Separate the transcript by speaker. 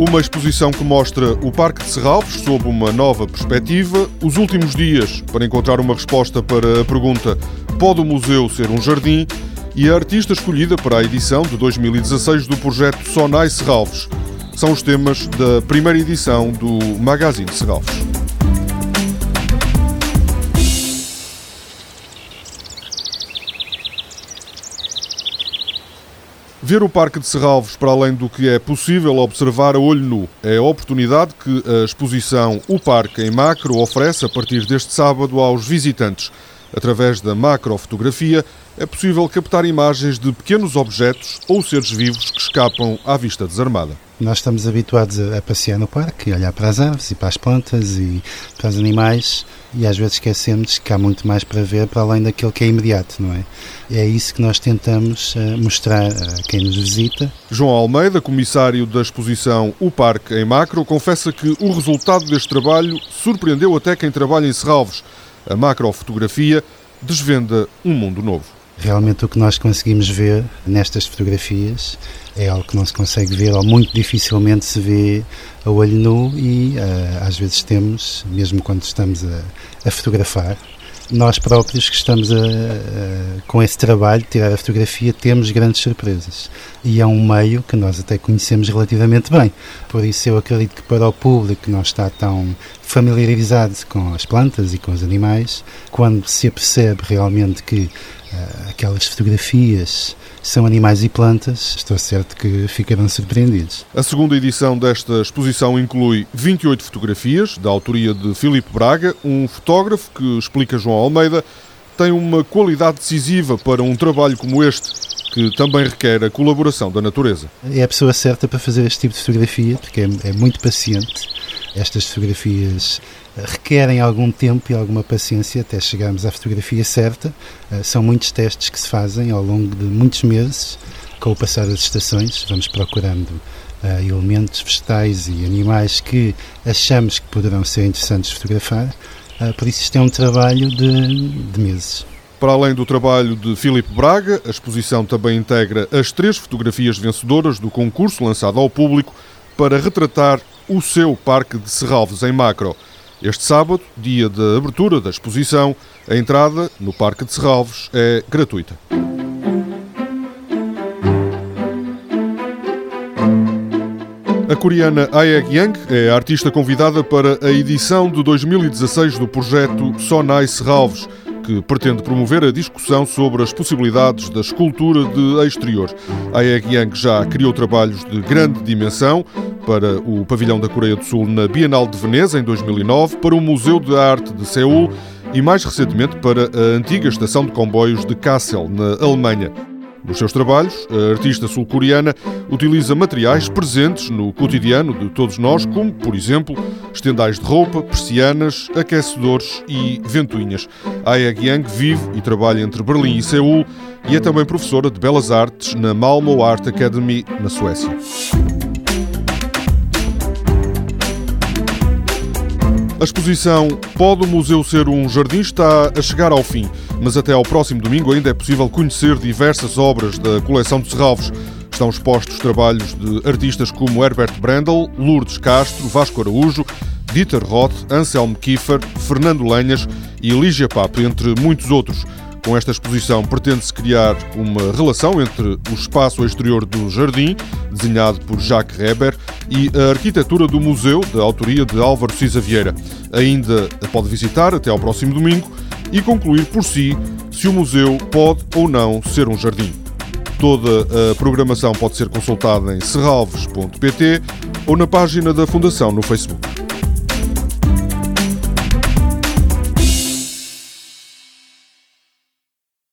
Speaker 1: Uma exposição que mostra o Parque de Serralves sob uma nova perspectiva, os últimos dias para encontrar uma resposta para a pergunta: pode o museu ser um jardim? E a artista escolhida para a edição de 2016 do projeto Sonai Serralves. São os temas da primeira edição do Magazine Serralves. Ver o Parque de Serralves para além do que é possível observar a olho nu é a oportunidade que a exposição O Parque em Macro oferece a partir deste sábado aos visitantes. Através da macrofotografia é possível captar imagens de pequenos objetos ou seres vivos que escapam à vista desarmada.
Speaker 2: Nós estamos habituados a passear no parque, a olhar para as árvores e para as plantas e para os animais e às vezes esquecemos que há muito mais para ver para além daquilo que é imediato, não é? É isso que nós tentamos uh, mostrar a quem nos visita.
Speaker 1: João Almeida, comissário da exposição O Parque em Macro, confessa que o resultado deste trabalho surpreendeu até quem trabalha em Serralves. A macrofotografia desvenda um mundo novo.
Speaker 2: Realmente o que nós conseguimos ver nestas fotografias é algo que não se consegue ver ou muito dificilmente se vê a olho nu e uh, às vezes temos, mesmo quando estamos a, a fotografar, nós próprios que estamos a, a, com esse trabalho de tirar a fotografia temos grandes surpresas. E é um meio que nós até conhecemos relativamente bem. Por isso eu acredito que para o público que não está tão familiarizado com as plantas e com os animais. Quando se apercebe realmente que uh, aquelas fotografias são animais e plantas, estou certo que ficarão surpreendidos.
Speaker 1: A segunda edição desta exposição inclui 28 fotografias, da autoria de Filipe Braga, um fotógrafo que, explica João Almeida, tem uma qualidade decisiva para um trabalho como este, que também requer a colaboração da natureza.
Speaker 2: É a pessoa certa para fazer este tipo de fotografia, porque é, é muito paciente. Estas fotografias requerem algum tempo e alguma paciência até chegarmos à fotografia certa. Eh, são muitos testes que se fazem ao longo de muitos meses. Com o passar das estações, vamos procurando uh, elementos vegetais e animais que achamos que poderão ser interessantes fotografar. Por isso, isto é um trabalho de, de meses.
Speaker 1: Para além do trabalho de Filipe Braga, a exposição também integra as três fotografias vencedoras do concurso lançado ao público para retratar o seu Parque de Serralves em macro. Este sábado, dia da abertura da exposição, a entrada no Parque de Serralves é gratuita. A coreana Aeg Yang é a artista convidada para a edição de 2016 do projeto Sonai Serralves, que pretende promover a discussão sobre as possibilidades da escultura de exterior. Aeg Yang já criou trabalhos de grande dimensão, para o Pavilhão da Coreia do Sul na Bienal de Veneza em 2009, para o Museu de Arte de Seul e mais recentemente para a antiga estação de comboios de Kassel, na Alemanha. Nos seus trabalhos, a artista sul-coreana utiliza materiais presentes no cotidiano de todos nós, como, por exemplo, estendais de roupa, persianas, aquecedores e ventoinhas. Aeg Yang vive e trabalha entre Berlim e Seul e é também professora de Belas Artes na Malmo Art Academy, na Suécia. A exposição Pode o Museu Ser um Jardim está a chegar ao fim, mas até ao próximo domingo ainda é possível conhecer diversas obras da coleção de Serralves. Estão expostos trabalhos de artistas como Herbert Brandel, Lourdes Castro, Vasco Araújo, Dieter Roth, Anselmo Kiefer, Fernando Lenhas e Lígia Papo, entre muitos outros. Com esta exposição pretende-se criar uma relação entre o espaço exterior do jardim, desenhado por Jacques Reber, e a arquitetura do museu, da autoria de Álvaro Cisa Vieira. Ainda pode visitar até ao próximo domingo e concluir por si se o museu pode ou não ser um jardim. Toda a programação pode ser consultada em serralves.pt ou na página da Fundação no Facebook.